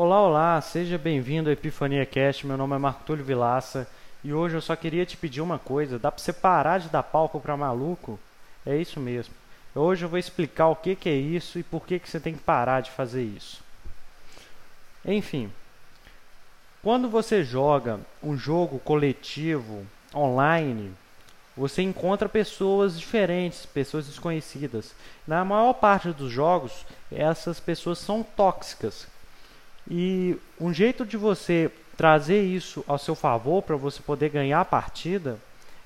Olá, olá, seja bem-vindo ao Epifania Cast. Meu nome é Marco Túlio Vilaça e hoje eu só queria te pedir uma coisa: dá pra você parar de dar palco pra maluco? É isso mesmo. Hoje eu vou explicar o que, que é isso e por que, que você tem que parar de fazer isso. Enfim, quando você joga um jogo coletivo online, você encontra pessoas diferentes, pessoas desconhecidas. Na maior parte dos jogos, essas pessoas são tóxicas. E um jeito de você trazer isso ao seu favor para você poder ganhar a partida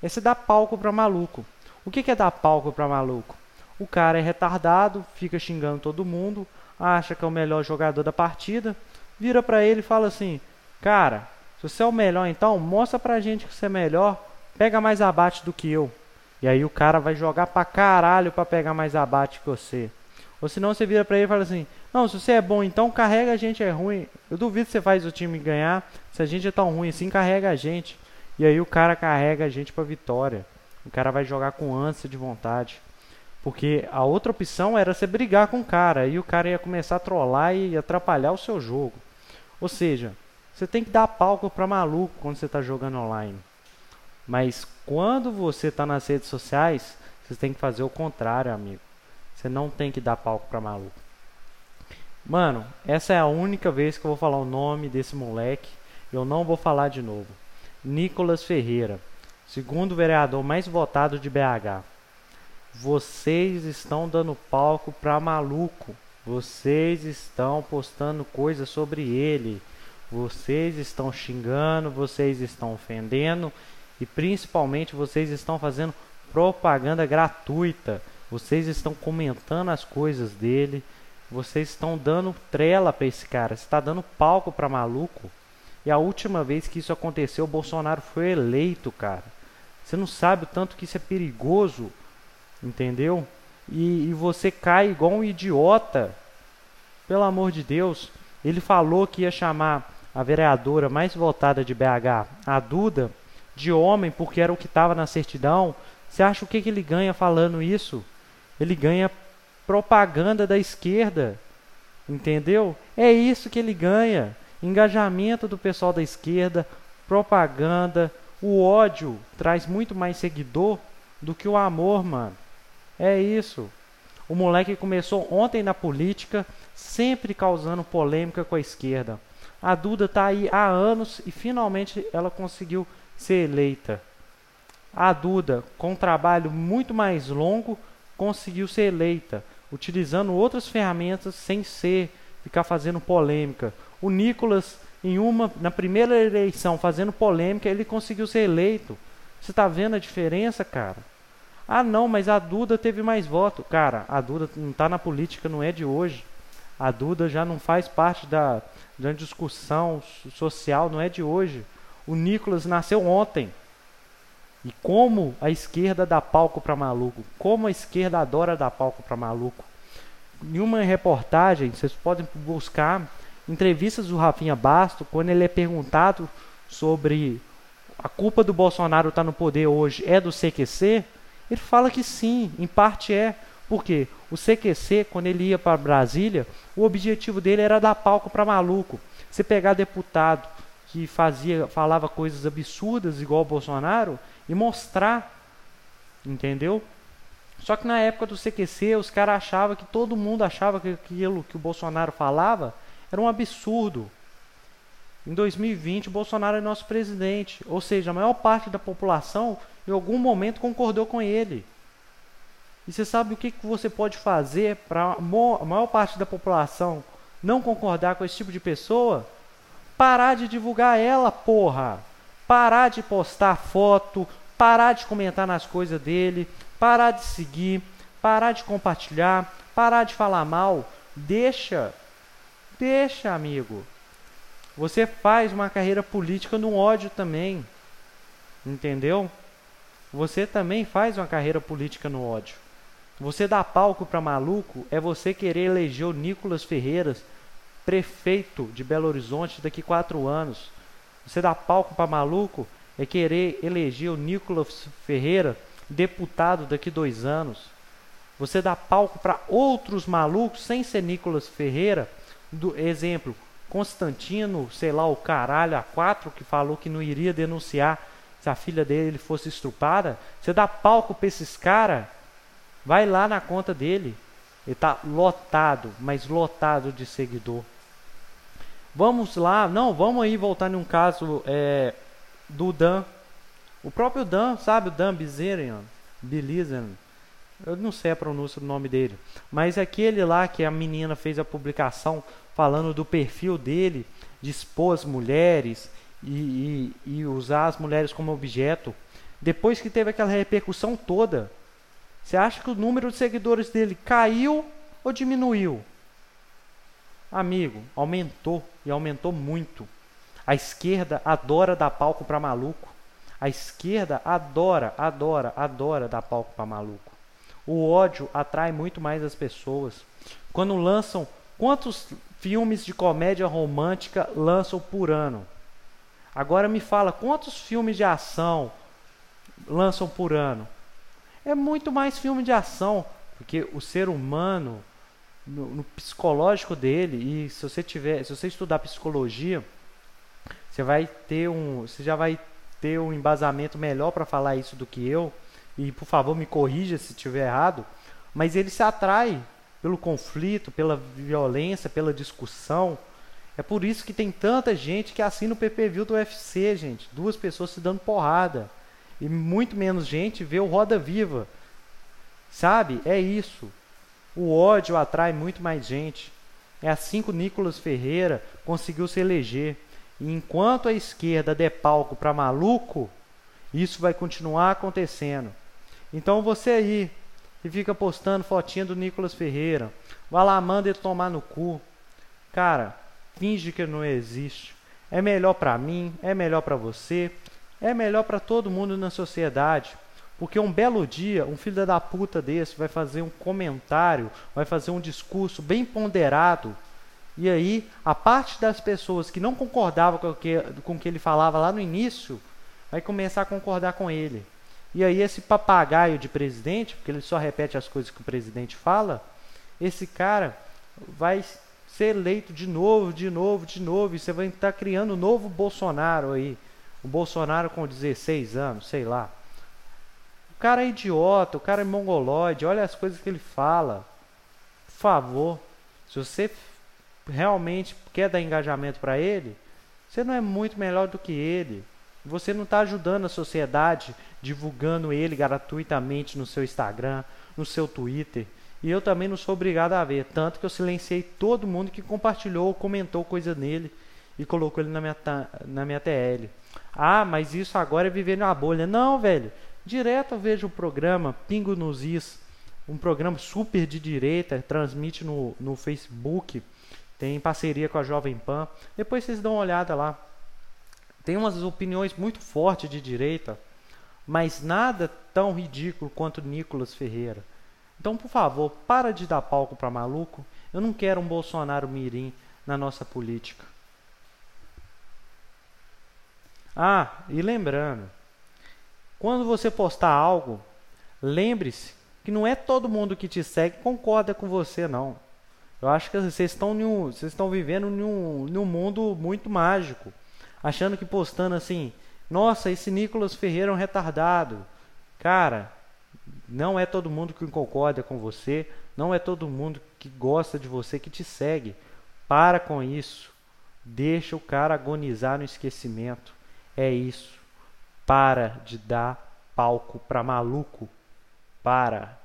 é se dar palco para maluco. O que é dar palco para maluco? O cara é retardado, fica xingando todo mundo, acha que é o melhor jogador da partida, vira para ele e fala assim: "Cara, se você é o melhor então, mostra pra gente que você é melhor, pega mais abate do que eu". E aí o cara vai jogar pra caralho para pegar mais abate que você. Ou senão você vira para ele e fala assim: "Não, se você é bom então carrega a gente é ruim. Eu duvido que você faz o time ganhar. Se a gente é tão ruim assim, carrega a gente". E aí o cara carrega a gente para vitória. O cara vai jogar com ânsia de vontade. Porque a outra opção era você brigar com o cara, e o cara ia começar a trollar e atrapalhar o seu jogo. Ou seja, você tem que dar palco para maluco quando você está jogando online. Mas quando você está nas redes sociais, você tem que fazer o contrário, amigo. Você não tem que dar palco para maluco. Mano, essa é a única vez que eu vou falar o nome desse moleque. Eu não vou falar de novo. Nicolas Ferreira, segundo vereador mais votado de BH. Vocês estão dando palco para maluco. Vocês estão postando coisas sobre ele. Vocês estão xingando, vocês estão ofendendo e principalmente vocês estão fazendo propaganda gratuita. Vocês estão comentando as coisas dele. Vocês estão dando trela para esse cara. Você está dando palco para maluco. E a última vez que isso aconteceu, o Bolsonaro foi eleito, cara. Você não sabe o tanto que isso é perigoso, entendeu? E, e você cai igual um idiota. Pelo amor de Deus. Ele falou que ia chamar a vereadora mais votada de BH, a Duda, de homem, porque era o que estava na certidão. Você acha o que, que ele ganha falando isso? Ele ganha propaganda da esquerda. Entendeu? É isso que ele ganha. Engajamento do pessoal da esquerda, propaganda. O ódio traz muito mais seguidor do que o amor, mano. É isso. O moleque começou ontem na política, sempre causando polêmica com a esquerda. A Duda está aí há anos e finalmente ela conseguiu ser eleita. A Duda, com um trabalho muito mais longo, conseguiu ser eleita, utilizando outras ferramentas sem ser ficar fazendo polêmica. O Nicolas, em uma, na primeira eleição, fazendo polêmica, ele conseguiu ser eleito. Você está vendo a diferença, cara? Ah, não, mas a Duda teve mais voto. Cara, a Duda não está na política, não é de hoje. A Duda já não faz parte da, da discussão social, não é de hoje. O Nicolas nasceu ontem. E como a esquerda dá palco para maluco, como a esquerda adora dar palco para maluco. Em uma reportagem, vocês podem buscar entrevistas do Rafinha Basto, quando ele é perguntado sobre a culpa do Bolsonaro estar tá no poder hoje é do CQC, ele fala que sim, em parte é. Porque o CQC, quando ele ia para Brasília, o objetivo dele era dar palco para maluco. Você pegar deputado que fazia, falava coisas absurdas igual o Bolsonaro e mostrar, entendeu? Só que na época do CQC, os caras achavam que todo mundo achava que aquilo que o Bolsonaro falava era um absurdo. Em 2020, o Bolsonaro é nosso presidente, ou seja, a maior parte da população em algum momento concordou com ele. E você sabe o que, que você pode fazer para a maior parte da população não concordar com esse tipo de pessoa? Parar de divulgar ela, porra! Parar de postar foto, parar de comentar nas coisas dele, parar de seguir, parar de compartilhar, parar de falar mal. Deixa, deixa, amigo. Você faz uma carreira política no ódio também. Entendeu? Você também faz uma carreira política no ódio. Você dar palco para maluco é você querer eleger o Nicolas Ferreiras prefeito de Belo Horizonte daqui quatro anos. Você dar palco para maluco é querer eleger o Nicolas Ferreira deputado daqui dois anos. Você dá palco para outros malucos sem ser Nicolas Ferreira, do exemplo, Constantino, sei lá, o caralho, a quatro, que falou que não iria denunciar se a filha dele fosse estrupada. Você dá palco para esses caras, vai lá na conta dele. Ele está lotado, mas lotado de seguidor. Vamos lá, não, vamos aí voltar num caso é, do Dan. O próprio Dan, sabe, o Dan Bizerian, Bilizan, eu não sei a pronúncia do nome dele, mas é aquele lá que a menina fez a publicação falando do perfil dele, de expor as mulheres e, e, e usar as mulheres como objeto. Depois que teve aquela repercussão toda, você acha que o número de seguidores dele caiu ou diminuiu? Amigo, aumentou e aumentou muito. A esquerda adora dar palco para maluco. A esquerda adora, adora, adora dar palco para maluco. O ódio atrai muito mais as pessoas. Quando lançam, quantos filmes de comédia romântica lançam por ano? Agora me fala, quantos filmes de ação lançam por ano? É muito mais filme de ação, porque o ser humano, no, no psicológico dele, e se você tiver, se você estudar psicologia, você vai ter um, você já vai ter um embasamento melhor para falar isso do que eu e por favor me corrija se estiver errado, mas ele se atrai pelo conflito, pela violência, pela discussão. É por isso que tem tanta gente que assina o PPV do UFC, gente. Duas pessoas se dando porrada. E muito menos gente vê o Roda Viva. Sabe? É isso. O ódio atrai muito mais gente. É assim que o Nicolas Ferreira conseguiu se eleger. Enquanto a esquerda der palco para maluco, isso vai continuar acontecendo. Então você aí que fica postando fotinha do Nicolas Ferreira, vai lá, manda ele tomar no cu. Cara, finge que não existe. É melhor para mim, é melhor para você, é melhor para todo mundo na sociedade. Porque um belo dia, um filho da puta desse vai fazer um comentário, vai fazer um discurso bem ponderado. E aí, a parte das pessoas que não concordavam com o que, com o que ele falava lá no início, vai começar a concordar com ele. E aí esse papagaio de presidente, porque ele só repete as coisas que o presidente fala, esse cara vai ser eleito de novo, de novo, de novo, e você vai estar criando um novo Bolsonaro aí. O Bolsonaro com 16 anos, sei lá. O cara é idiota, o cara é mongoloide, olha as coisas que ele fala. Por favor, se você realmente quer dar engajamento para ele, você não é muito melhor do que ele. Você não está ajudando a sociedade divulgando ele gratuitamente no seu Instagram, no seu Twitter. E eu também não sou obrigado a ver. Tanto que eu silenciei todo mundo que compartilhou ou comentou coisa nele e colocou ele na minha, na minha TL. Ah, mas isso agora é viver numa bolha. Não, velho. Direto eu vejo o programa Pingo nos Is, um programa super de direita, transmite no, no Facebook, tem parceria com a Jovem Pan. Depois vocês dão uma olhada lá tem umas opiniões muito fortes de direita, mas nada tão ridículo quanto Nicolas Ferreira. Então, por favor, para de dar palco para maluco. Eu não quero um Bolsonaro mirim na nossa política. Ah, e lembrando, quando você postar algo, lembre-se que não é todo mundo que te segue concorda com você, não. Eu acho que vocês estão, um, vocês estão vivendo em um, em um mundo muito mágico achando que postando assim, nossa, esse Nicolas Ferreira é um retardado. Cara, não é todo mundo que concorda com você, não é todo mundo que gosta de você que te segue. Para com isso. Deixa o cara agonizar no esquecimento. É isso. Para de dar palco para maluco. Para.